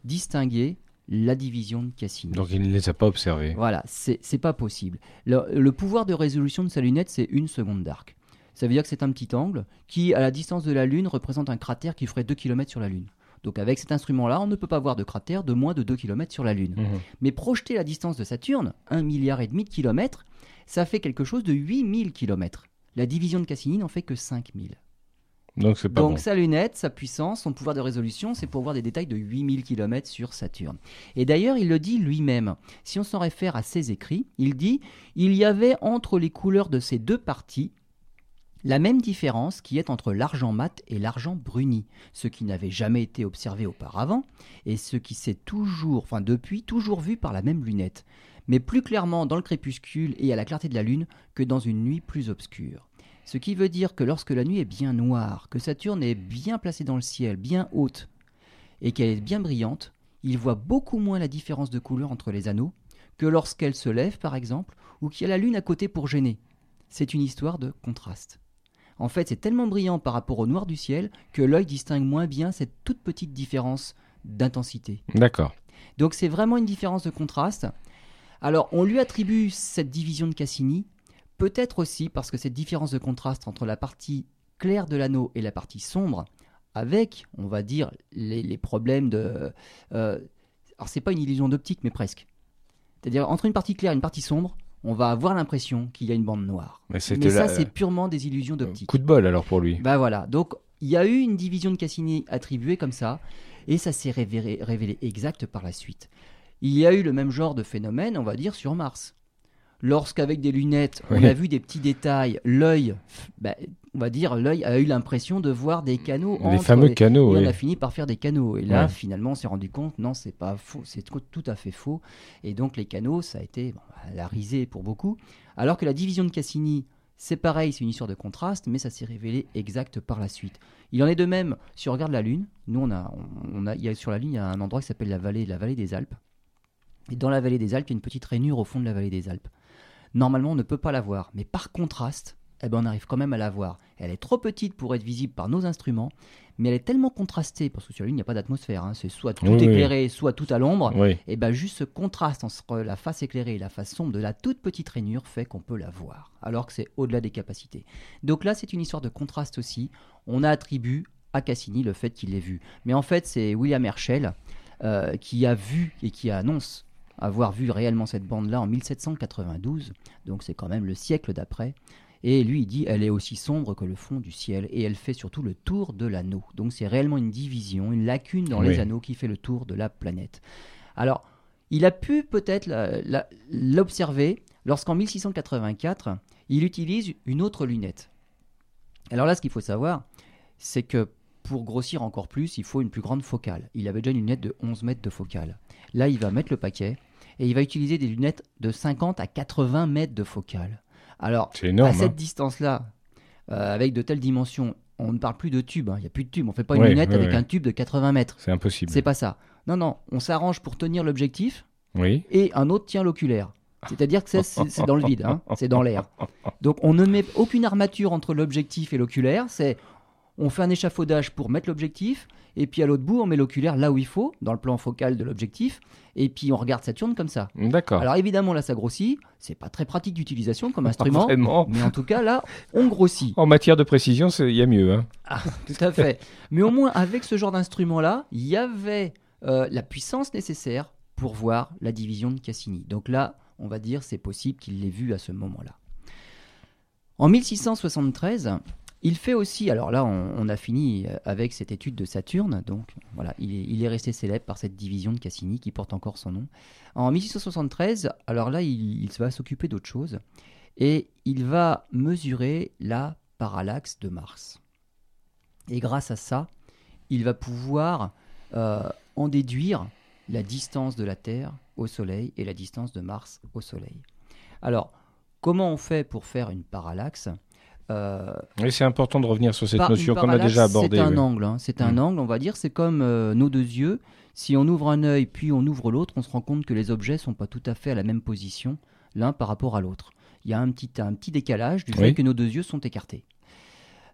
distinguer la division de Cassini. Donc il ne les a pas observés. Voilà, c'est pas possible. Le, pouvoir de résolution de sa lunette, c'est une seconde d'arc. Ça veut dire que c'est un petit angle qui, à la distance de la Lune, représente un cratère qui ferait 2 km sur la Lune. Donc avec cet instrument-là, on ne peut pas voir de cratère de moins de 2 km sur la Lune. Mhm. Mais projeter la distance de Saturne, 1 milliard et demi de kilomètres, ça fait quelque chose de 8000 km. La division de Cassini n'en fait que 5000. Donc, pas Donc sa lunette, sa puissance, son pouvoir de résolution, c'est pour voir des détails de 8000 km sur Saturne. Et d'ailleurs, il le dit lui-même. Si on s'en réfère à ses écrits, il dit Il y avait entre les couleurs de ces deux parties la même différence qui est entre l'argent mat et l'argent bruni, ce qui n'avait jamais été observé auparavant, et ce qui s'est toujours, enfin depuis, toujours vu par la même lunette, mais plus clairement dans le crépuscule et à la clarté de la lune que dans une nuit plus obscure. Ce qui veut dire que lorsque la nuit est bien noire, que Saturne est bien placée dans le ciel, bien haute, et qu'elle est bien brillante, il voit beaucoup moins la différence de couleur entre les anneaux que lorsqu'elle se lève, par exemple, ou qu'il y a la lune à côté pour gêner. C'est une histoire de contraste. En fait, c'est tellement brillant par rapport au noir du ciel que l'œil distingue moins bien cette toute petite différence d'intensité. D'accord. Donc c'est vraiment une différence de contraste. Alors on lui attribue cette division de Cassini, peut-être aussi parce que cette différence de contraste entre la partie claire de l'anneau et la partie sombre, avec, on va dire, les, problèmes de... Euh, alors c'est pas une illusion d'optique, mais presque. C'est-à-dire entre une partie claire et une partie sombre, on va avoir l'impression qu'il y a une bande noire. Mais, ça, c'est purement des illusions d'optique. Coup de bol alors pour lui. Bah voilà. Donc il y a eu une division de Cassini attribuée comme ça, et ça s'est révélé, exact par la suite. Il y a eu le même genre de phénomène, on va dire, sur Mars. Lorsqu'avec des lunettes, on a vu des petits détails, l'œil, bah, on va dire, l'œil a eu l'impression de voir des canaux. Les fameux canaux. Et on a fini par faire des canaux. Et là, finalement, on s'est rendu compte, non, c'est pas faux, c'est tout à fait faux. Et donc, les canaux, ça a été la risée pour beaucoup. Alors que la division de Cassini, c'est pareil, c'est une histoire de contraste, mais ça s'est révélé exact par la suite. Il en est de même si on regarde la Lune. Nous, on a, on a, il y a, sur la Lune, il y a un endroit qui s'appelle la vallée, la vallée des Alpes. Et dans la vallée des Alpes, il y a une petite rainure au fond de la vallée des Alpes. Normalement, on ne peut pas la voir, mais par contraste, eh ben, on arrive quand même à la voir. Elle est trop petite pour être visible par nos instruments, mais elle est tellement contrastée, parce que sur la Lune, il n'y a pas d'atmosphère, hein. c'est soit tout éclairé, soit tout à l'ombre, et ben juste ce contraste entre la face éclairée et la face sombre de la toute petite rainure fait qu'on peut la voir, alors que c'est au-delà des capacités. Donc là, c'est une histoire de contraste aussi. On a attribué à Cassini le fait qu'il l'ait vu. Mais en fait, c'est William Herschel euh, qui a vu et qui annonce avoir vu réellement cette bande-là en 1792, donc c'est quand même le siècle d'après. Et lui, il dit, elle est aussi sombre que le fond du ciel, et elle fait surtout le tour de l'anneau. Donc c'est réellement une division, une lacune dans les anneaux qui fait le tour de la planète. Alors, il a pu peut-être l'observer lorsqu'en 1684, il utilise une autre lunette. Alors là, ce qu'il faut savoir, c'est que pour grossir encore plus, il faut une plus grande focale. Il avait déjà une lunette de 11 mètres de focale. Là, il va mettre le paquet et il va utiliser des lunettes de 50 à 80 mètres de focale. Alors, à cette hein. distance-là, euh, avec de telles dimensions, on ne parle plus de tube, hein. il n'y a plus de tube, on fait pas une lunette avec un tube de 80 mètres. C'est impossible. C'est pas ça. Non, non, on s'arrange pour tenir l'objectif oui. et un autre tient l'oculaire. C'est-à-dire que c'est dans le vide, hein. c'est dans l'air. Donc on ne met aucune armature entre l'objectif et l'oculaire, c'est on fait un échafaudage pour mettre l'objectif, et puis à l'autre bout, on met l'oculaire là où il faut, dans le plan focal de l'objectif, et puis on regarde Saturne comme ça. D'accord. Alors évidemment, là, ça grossit. C'est pas très pratique d'utilisation comme instrument. Vraiment. Mais en tout cas, là, on grossit. En matière de précision, il y a mieux. Hein. Ah, tout à fait. mais au moins, avec ce genre d'instrument-là, il y avait euh, la puissance nécessaire pour voir la division de Cassini. Donc là, on va dire, c'est possible qu'il l'ait vu à ce moment-là. En 1673, il fait aussi, alors là on, a fini euh, avec cette étude de Saturne, donc voilà, il est, resté célèbre par cette division de Cassini qui porte encore son nom. En 1673, alors là il, va s'occuper d'autre chose et il va mesurer la parallaxe de Mars. Et grâce à ça, il va pouvoir euh, en déduire la distance de la Terre au Soleil et la distance de Mars au Soleil. Alors, comment on fait pour faire une parallaxe? Oui, c'est important de revenir sur cette notion qu'on a déjà abordée. C'est un angle, hein. c'est un mm. angle, on va dire. C'est comme euh, nos deux yeux. Si on ouvre un œil puis on ouvre l'autre, on se rend compte que les objets sont pas tout à fait à la même position l'un par rapport à l'autre. Il y a un petit, un petit décalage du fait que nos deux yeux sont écartés.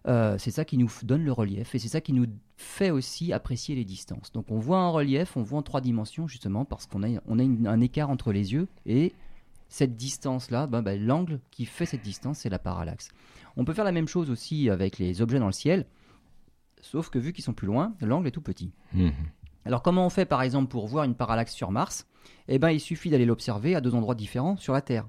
Euh, c'est ça qui nous donne le relief et c'est ça qui nous fait aussi apprécier les distances. Donc on voit un relief, on voit en trois dimensions justement parce qu'on a, on a un écart entre les yeux et cette distance-là, ben, ben, l'angle qui fait cette distance, c'est la parallaxe. On peut faire la même chose aussi avec les objets dans le ciel, sauf que vu qu'ils sont plus loin, l'angle est tout petit. Mhm. Alors comment on fait par exemple pour voir une parallaxe sur Mars? Eh bien il suffit d'aller l'observer à deux endroits différents sur la Terre,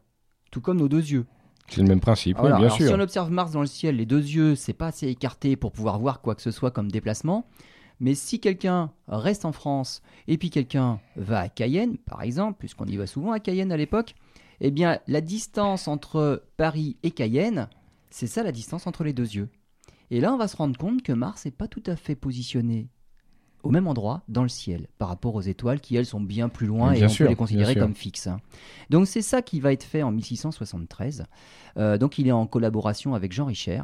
tout comme nos deux yeux. C'est le même principe, bien sûr. Si on observe Mars dans le ciel, les deux yeux, c'est pas assez écarté pour pouvoir voir quoi que ce soit comme déplacement. Mais si quelqu'un reste en France et puis quelqu'un va à Cayenne, par exemple, puisqu'on y va souvent à Cayenne à l'époque, eh bien, la distance entre Paris et Cayenne, c'est ça la distance entre les deux yeux. Et là, on va se rendre compte que Mars n'est pas tout à fait positionné au même endroit dans le ciel par rapport aux étoiles qui, elles, sont bien plus loin et on peut les considérer comme fixes. Hein. Donc c'est ça qui va être fait en 1673. Euh, donc il est en collaboration avec Jean Richer.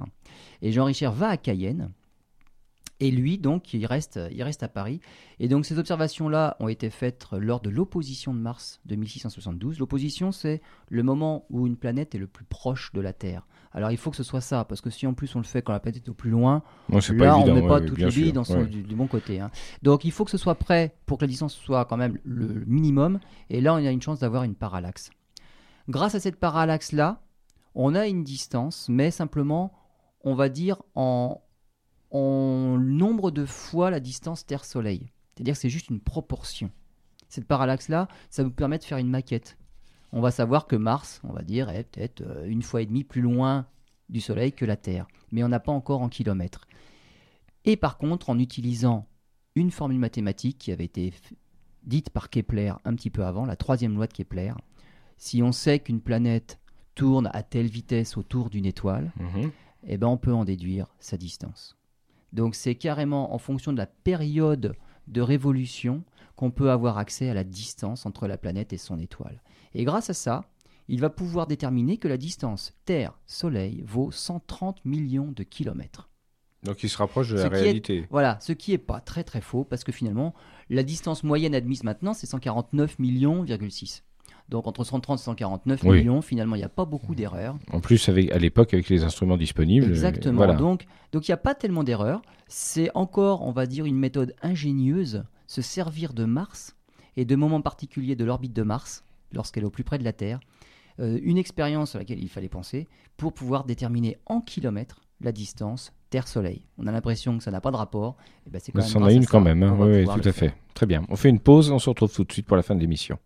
Et Jean Richer va à Cayenne et lui, donc, il reste, il reste à Paris. Et donc, ces observations-là ont été faites lors de l'opposition de Mars de 1672. L'opposition, c'est le moment où une planète est le plus proche de la Terre. Alors, il faut que ce soit ça, parce que si en plus on le fait quand la planète est au plus loin, là, on ne met pas toutes les billes du, bon côté. Hein. Donc, il faut que ce soit prêt pour que la distance soit quand même le minimum. Et là, on a une chance d'avoir une parallaxe. Grâce à cette parallaxe-là, on a une distance, mais simplement, on va dire en, en nombre de fois la distance Terre-Soleil. C'est-à-dire que c'est juste une proportion. Cette parallaxe-là, ça nous permet de faire une maquette. On va savoir que Mars, on va dire, est peut-être euh, une fois et demie plus loin du Soleil que la Terre. Mais on n'a pas encore en kilomètres. Et par contre, en utilisant une formule mathématique qui avait été dite par Kepler un petit peu avant, la troisième loi de Kepler, si on sait qu'une planète tourne à telle vitesse autour d'une étoile, mhm. eh ben on peut en déduire sa distance. Donc c'est carrément en fonction de la période de révolution qu'on peut avoir accès à la distance entre la planète et son étoile. Et grâce à ça, il va pouvoir déterminer que la distance Terre-Soleil vaut 130 millions de kilomètres. Donc il se rapproche de la réalité. voilà, ce qui n'est pas très très faux, parce que finalement, la distance moyenne admise maintenant, c'est 149 millions,6. Donc entre 130 et 149 millions, finalement, il n'y a pas beaucoup d'erreurs. En plus, avec, à l'époque, avec les instruments disponibles. Exactement. Donc, donc il n'y a pas tellement d'erreurs. C'est encore, on va dire, une méthode ingénieuse, se servir de Mars et de moments particuliers de l'orbite de Mars, lorsqu'elle est au plus près de la Terre. Euh, une expérience à laquelle il fallait penser pour pouvoir déterminer en kilomètres la distance Terre-Soleil. On a l'impression que ça n'a pas de rapport. Et eh ben, c'est quand même en a une quand même. Hein. Oui, tout à fait. Très bien. On fait une pause. On se retrouve tout de suite pour la fin de l'émission.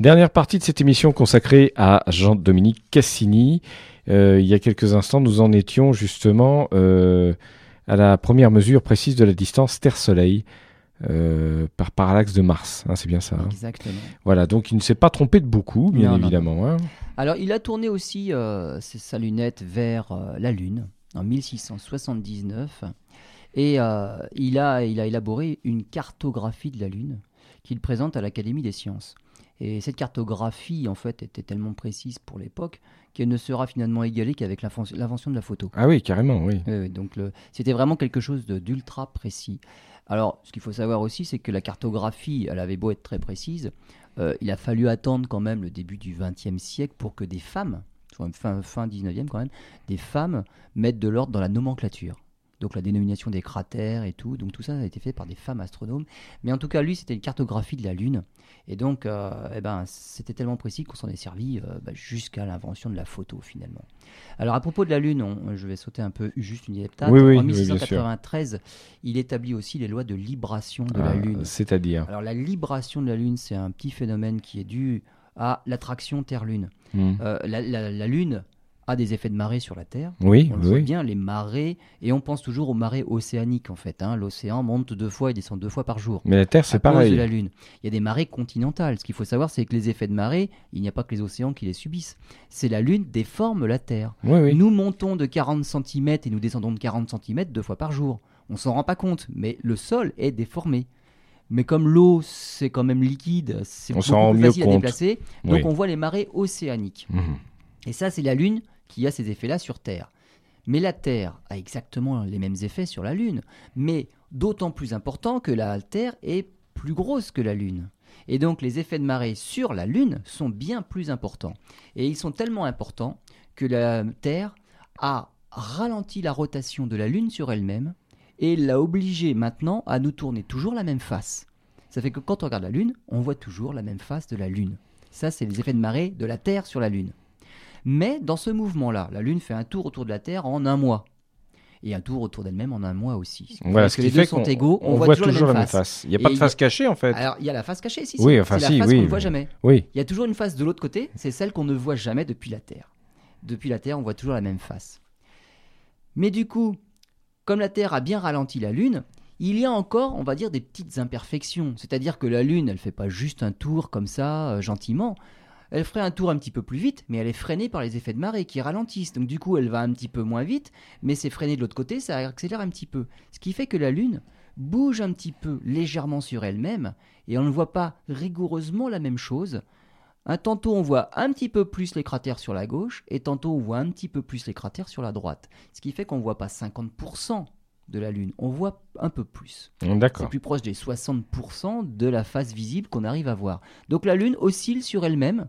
Dernière partie de cette émission consacrée à Jean-Dominique Cassini. Euh, il y a quelques instants, nous en étions justement euh, à la première mesure précise de la distance Terre-Soleil. Euh, par parallaxe de Mars, hein, c'est bien ça. Hein. Exactement. Voilà, donc il ne s'est pas trompé de beaucoup, bien évidemment. Hein. Alors il a tourné aussi sa lunette vers la Lune en 1679 et il, a, il a élaboré une cartographie de la Lune qu'il présente à l'Académie des sciences. Et cette cartographie, en fait, était tellement précise pour l'époque qu'elle ne sera finalement égalée qu'avec l'invention de la photo. Ah oui, carrément, oui. donc c'était vraiment quelque chose d'ultra précis. Alors, ce qu'il faut savoir aussi, c'est que la cartographie, elle avait beau être très précise, euh, il a fallu attendre quand même le début du XXe siècle pour que des femmes, fin, fin 19e quand même, des femmes mettent de l'ordre dans la nomenclature donc la dénomination des cratères et tout. Donc tout ça a été fait par des femmes astronomes. Mais en tout cas, lui, c'était une cartographie de la Lune. Et donc, euh, eh ben, c'était tellement précis qu'on s'en est servi euh, bah, jusqu'à l'invention de la photo finalement. Alors à propos de la Lune, je vais sauter un peu juste une étape. Oui, en 1693, il établit aussi les lois de libration de la ah, Lune. C'est-à-dire Alors la libration de la Lune, c'est un petit phénomène qui est dû à l'attraction Terre-Lune. Hmm. Euh, la Lune des effets de marée sur la Terre. Oui, on le voit bien, les marées, et on pense toujours aux marées océaniques en fait. Hein. L'océan monte deux fois et descend deux fois par jour. Mais la Terre, c'est pareil. De la Lune. Il y a des marées continentales. Ce qu'il faut savoir, c'est que les effets de marée, il n'y a pas que les océans qui les subissent. C'est la Lune déforme la Terre. Nous montons de 40 cm et nous descendons de 40 cm deux fois par jour. On s'en rend pas compte, mais le sol est déformé. Mais comme l'eau, c'est quand même liquide, c'est beaucoup plus facile à déplacer. Donc on voit les marées océaniques. Mhm. Et ça, c'est la Lune qui a ces effets-là sur Terre. Mais la Terre a exactement les mêmes effets sur la Lune, mais d'autant plus important que la Terre est plus grosse que la Lune. Et donc les effets de marée sur la Lune sont bien plus importants. Et ils sont tellement importants que la Terre a ralenti la rotation de la Lune sur elle-même et l'a obligée maintenant à nous tourner toujours la même face. Ça fait que quand on regarde la Lune, on voit toujours la même face de la Lune. Ça, c'est les effets de marée de la Terre sur la Lune. Mais dans ce mouvement-là, la Lune fait un tour autour de la Terre en un mois. Et un tour autour d'elle-même en un mois aussi. Voilà, ce que les deux sont égaux, on, voit, toujours, la, même, face. Il n'y a pas de face cachée en fait. Alors il y a la face cachée, si, oui, enfin, c'est la face qu'on ne voit jamais. Oui. Il y a toujours une face de l'autre côté, c'est celle qu'on ne voit jamais depuis la Terre. Depuis la Terre, on voit toujours la même face. Mais du coup, comme la Terre a bien ralenti la Lune, il y a encore, on va dire, des petites imperfections. C'est-à-dire que la Lune, elle fait pas juste un tour comme ça, euh, gentiment elle ferait un tour un petit peu plus vite, mais elle est freinée par les effets de marée qui ralentissent. Donc du coup, elle va un petit peu moins vite, mais c'est freiné de l'autre côté, ça accélère un petit peu. Ce qui fait que la Lune bouge un petit peu légèrement sur elle-même, et on ne voit pas rigoureusement la même chose. Un, tantôt on voit un petit peu plus les cratères sur la gauche, et tantôt on voit un petit peu plus les cratères sur la droite. Ce qui fait qu'on ne voit pas 50% de la Lune, on voit un peu plus. D'accord. C'est plus proche des 60% de la face visible qu'on arrive à voir. Donc la Lune oscille sur elle-même,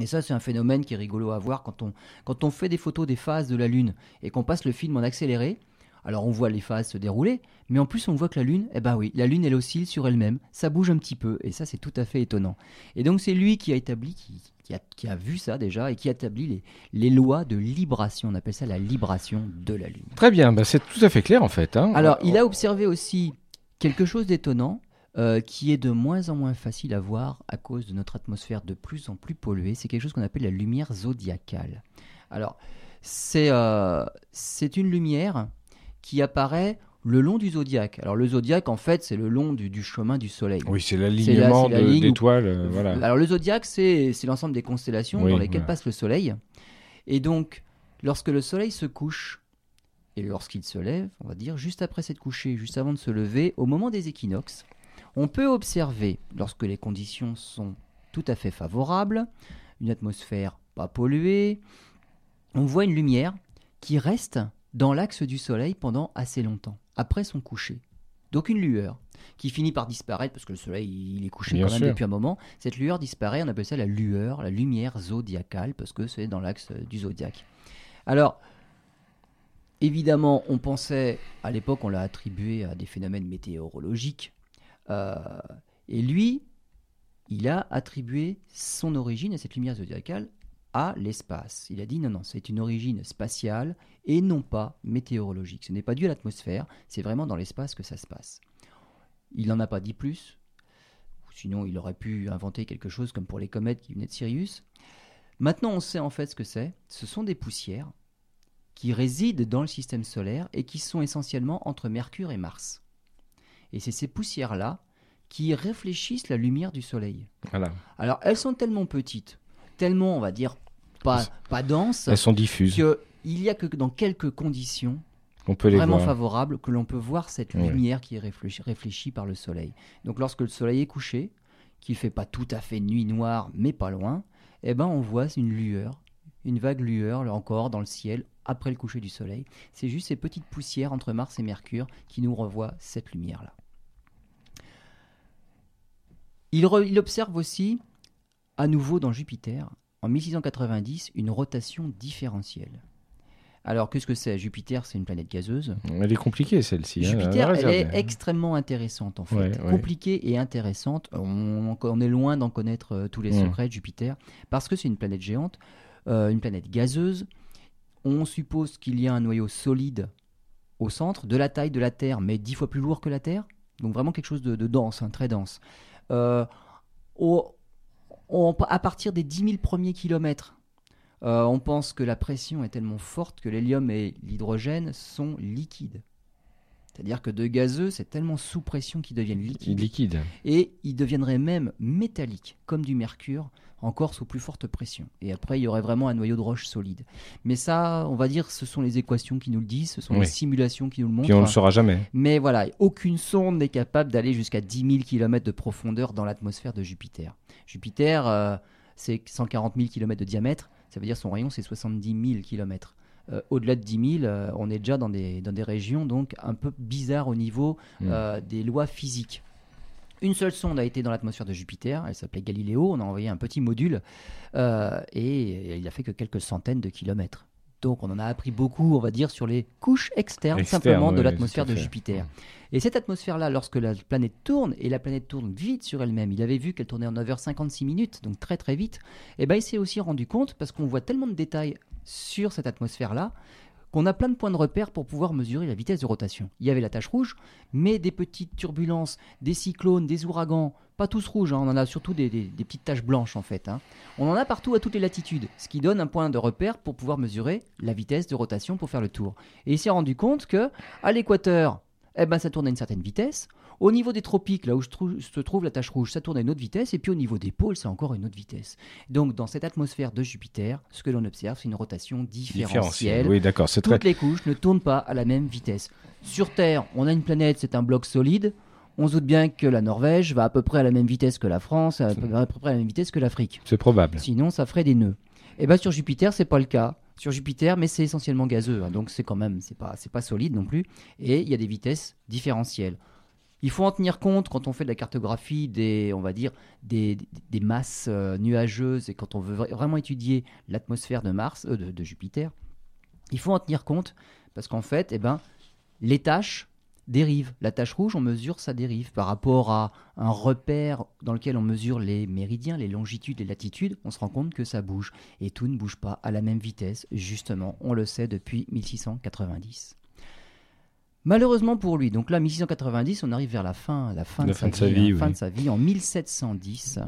et ça, c'est un phénomène qui est rigolo à voir quand on, quand on fait des photos des phases de la Lune et qu'on passe le film en accéléré. Alors on voit les phases se dérouler, mais en plus on voit que la Lune, eh ben oui, la Lune elle oscille sur elle-même, ça bouge un petit peu, et ça c'est tout à fait étonnant. Et donc c'est lui qui a établi, qui, a, qui, a, vu ça déjà, et qui a établi les, les, lois de libration, on appelle ça la libration de la Lune. Très bien, bah c'est tout à fait clair en fait. Hein. Alors il a observé aussi quelque chose d'étonnant, euh, qui est de moins en moins facile à voir à cause de notre atmosphère de plus en plus polluée. C'est quelque chose qu'on appelle la lumière zodiacale. Alors, c'est euh, une lumière qui apparaît le long du zodiaque. Alors le zodiaque, en fait, c'est le long du, chemin du Soleil. Oui, c'est l'alignement d'étoiles. Euh, voilà. Alors le zodiaque, c'est l'ensemble des constellations dans lesquelles passe le Soleil. Et donc, lorsque le Soleil se couche, et lorsqu'il se lève, on va dire, juste après s'être couché, juste avant de se lever, au moment des équinoxes, on peut observer, lorsque les conditions sont tout à fait favorables, une atmosphère pas polluée, on voit une lumière qui reste dans l'axe du Soleil pendant assez longtemps, après son coucher. Donc une lueur qui finit par disparaître, parce que le Soleil il est couché quand même depuis un moment. Cette lueur disparaît, on appelle ça la lueur, la lumière zodiacale, parce que c'est dans l'axe du zodiaque. Alors, évidemment, on pensait, à l'époque, on l'a attribué à des phénomènes météorologiques, euh, et lui, il a attribué son origine à cette lumière zodiacale à l'espace. Il a dit non, non, c'est une origine spatiale et non pas météorologique. Ce n'est pas dû à l'atmosphère, c'est vraiment dans l'espace que ça se passe. Il n'en a pas dit plus, sinon il aurait pu inventer quelque chose comme pour les comètes qui venaient de Sirius. Maintenant, on sait en fait ce que c'est. Ce sont des poussières qui résident dans le système solaire et qui sont essentiellement entre Mercure et Mars. Et c'est ces poussières-là qui réfléchissent la lumière du soleil. Alors elles sont tellement petites, tellement, on va dire, pas, pas denses. Elles sont diffuses. Il n'y a que dans quelques conditions on peut les vraiment favorables que l'on peut voir cette lumière qui est réfléchie, par le soleil. Donc lorsque le soleil est couché, qu'il fait pas tout à fait nuit noire, mais pas loin, eh ben on voit une lueur, une vague lueur là encore dans le ciel après le coucher du soleil. C'est juste ces petites poussières entre Mars et Mercure qui nous revoient cette lumière-là. Il, il, observe aussi, à nouveau dans Jupiter, en 1690, une rotation différentielle. Alors, qu'est-ce que c'est? Jupiter, c'est une planète gazeuse. Elle est compliquée, celle-ci. Hein, Jupiter, elle est extrêmement intéressante, en fait. compliquée et intéressante. On, on est loin d'en connaître euh, tous les mm. secrets de Jupiter, parce que c'est une planète géante, une planète gazeuse. On suppose qu'il y a un noyau solide au centre, de la taille de la Terre, mais dix fois plus lourd que la Terre. Donc vraiment quelque chose de, dense, hein, très dense. Euh, à partir des 10 000 premiers kilomètres euh, on pense que la pression est tellement forte que l'hélium et l'hydrogène sont liquides. C'est-à-dire que de gazeux, c'est tellement sous pression qu'ils deviennent liquides. Et ils deviendraient même métalliques, comme du mercure, encore sous plus forte pression. Et après, il y aurait vraiment un noyau de roche solide. Mais ça, on va dire, ce sont les équations qui nous le disent, ce sont les simulations qui nous le montrent. Puis on ne le saura jamais. Mais voilà, aucune sonde n'est capable d'aller jusqu'à 10 000 km de profondeur dans l'atmosphère de Jupiter. Jupiter, euh, c'est 140 000 km de diamètre. Ça veut dire son rayon, c'est 70 000 km. Au-delà de 10 000, euh, on est déjà dans des, dans des régions donc un peu bizarres au niveau hmm. euh, des lois physiques. Une seule sonde a été dans l'atmosphère de Jupiter, elle s'appelait Galileo, on a envoyé un petit module euh, et il a fait que quelques centaines de kilomètres. Donc on en a appris beaucoup, on va dire, sur les couches externes simplement de l'atmosphère de Jupiter. Et cette atmosphère-là, lorsque la planète tourne, et la planète tourne vite sur elle-même, il avait vu qu'elle tournait en 9h56 minutes, donc très très vite, et eh ben il s'est aussi rendu compte, parce qu'on voit tellement de détails sur cette atmosphère-là, qu'on a plein de points de repère pour pouvoir mesurer la vitesse de rotation. Il y avait la tache rouge, mais des petites turbulences, des cyclones, des ouragans, pas tous rouges, hein, on en a surtout des, petites taches blanches en fait. Hein. On en a partout à toutes les latitudes, ce qui donne un point de repère pour pouvoir mesurer la vitesse de rotation pour faire le tour. Et il s'est rendu compte que à l'équateur, eh ben, ça tourne à une certaine vitesse. Au niveau des tropiques, là où se trouve la tache rouge, ça tourne à une autre vitesse. Et puis au niveau des pôles, c'est encore une autre vitesse. Donc dans cette atmosphère de Jupiter, ce que l'on observe, c'est une rotation différentielle. Oui, d'accord. Toutes les couches ne tournent pas à la même vitesse. Sur Terre, on a une planète, c'est un bloc solide on se doute bien que la Norvège va à peu près à la même vitesse que la France, à peu, près à la même vitesse que l'Afrique. C'est probable. Sinon, ça ferait des nœuds. Et eh bien sur Jupiter, c'est pas le cas. Sur Jupiter, mais c'est essentiellement gazeux, hein, donc c'est quand même, c'est pas, c'est pas solide non plus. Et il y a des vitesses différentielles. Il faut en tenir compte quand on fait de la cartographie des, on va dire, des, masses euh, nuageuses et quand on veut vraiment étudier l'atmosphère de Mars, euh, de, Jupiter. Il faut en tenir compte parce qu'en fait, eh ben, les tâches dérive. La tache rouge, on mesure sa dérive par rapport à un repère dans lequel on mesure les méridiens, les longitudes, les latitudes. On se rend compte que ça bouge et tout ne bouge pas à la même vitesse. Justement, on le sait depuis 1690. Malheureusement pour lui, donc là 1690, on arrive vers la fin, la fin, de, sa vie, fin de sa vie. En 1710,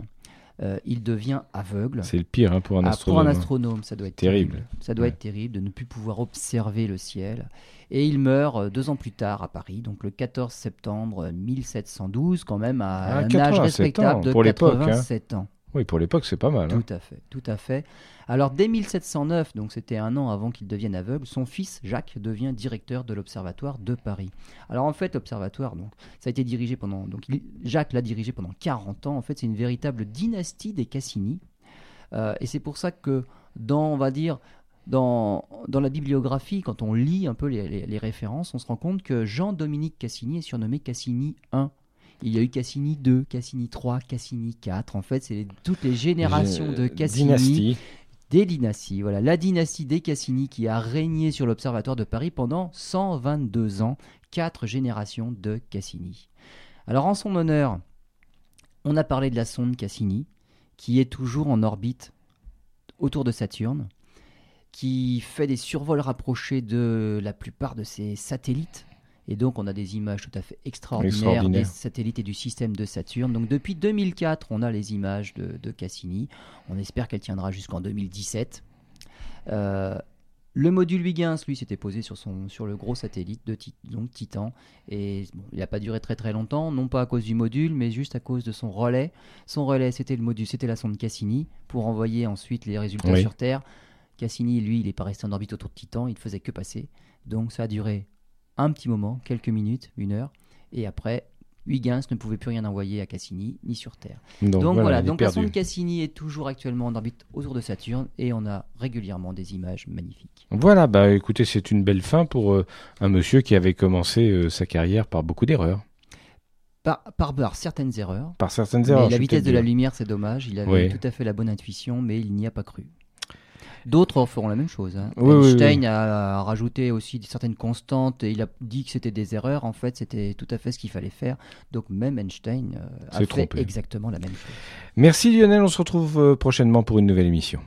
euh, il devient aveugle. C'est le pire hein, pour un astronome. pour un astronome, ça doit être terrible. Ça doit être terrible de ne plus pouvoir observer le ciel. Et il meurt euh, deux ans plus tard à Paris, donc le 14 septembre 1712, quand même à ah, un âge respectable de 87 hein. ans. Oui, pour l'époque, c'est pas mal. Hein. Tout à fait, tout à fait. Alors, dès 1709, donc c'était un an avant qu'il devienne aveugle, son fils Jacques devient directeur de l'Observatoire de Paris. Alors, en fait, l'Observatoire, donc, ça a été dirigé pendant. Donc, Jacques l'a dirigé pendant 40 ans. En fait, c'est une véritable dynastie des Cassini. Euh, et c'est pour ça que, dans, on va dire, dans, dans la bibliographie, quand on lit un peu les, références, on se rend compte que Jean-Dominique Cassini est surnommé Cassini I. Il y a eu Cassini 2, Cassini 3, Cassini 4. En fait, c'est toutes les générations de Cassini. Dynastie. Des dynasties. Voilà, la dynastie des Cassini qui a régné sur l'Observatoire de Paris pendant 122 ans. Quatre générations de Cassini. Alors, en son honneur, on a parlé de la sonde Cassini, qui est toujours en orbite autour de Saturne qui fait des survols rapprochés de la plupart de ses satellites. Et donc, on a des images tout à fait extraordinaires des satellites et du système de Saturne. Donc, depuis 2004, on a les images de, Cassini. On espère qu'elle tiendra jusqu'en 2017. Euh, le module Huygens, lui, s'était posé sur, son, sur le gros satellite de donc Titan. Et il n'a pas duré très très longtemps, non pas à cause du module, mais juste à cause de son relais. Son relais, c'était le module, c'était la sonde Cassini, pour envoyer ensuite les résultats sur Terre. Cassini, lui, il n'est pas resté en orbite autour de Titan, il ne faisait que passer. Donc ça a duré un petit moment, quelques minutes, une heure. Et après, Huygens ne pouvait plus rien envoyer à Cassini, ni sur Terre. Donc, voilà, donc la sonde Cassini est toujours actuellement en orbite autour de Saturne et on a régulièrement des images magnifiques. Voilà, bah écoutez, c'est une belle fin pour euh, un monsieur qui avait commencé euh, sa carrière par beaucoup d'erreurs. Par, par, certaines erreurs. Par certaines erreurs. la vitesse de la lumière, c'est dommage. Il avait tout à fait la bonne intuition, mais il n'y a pas cru. D'autres feront la même chose. Hein. Einstein a rajouté aussi certaines constantes et il a dit que c'était des erreurs. En fait, c'était tout à fait ce qu'il fallait faire. Donc même Einstein euh, a fait exactement la même chose. Merci Lionel, on se retrouve euh, prochainement pour une nouvelle émission.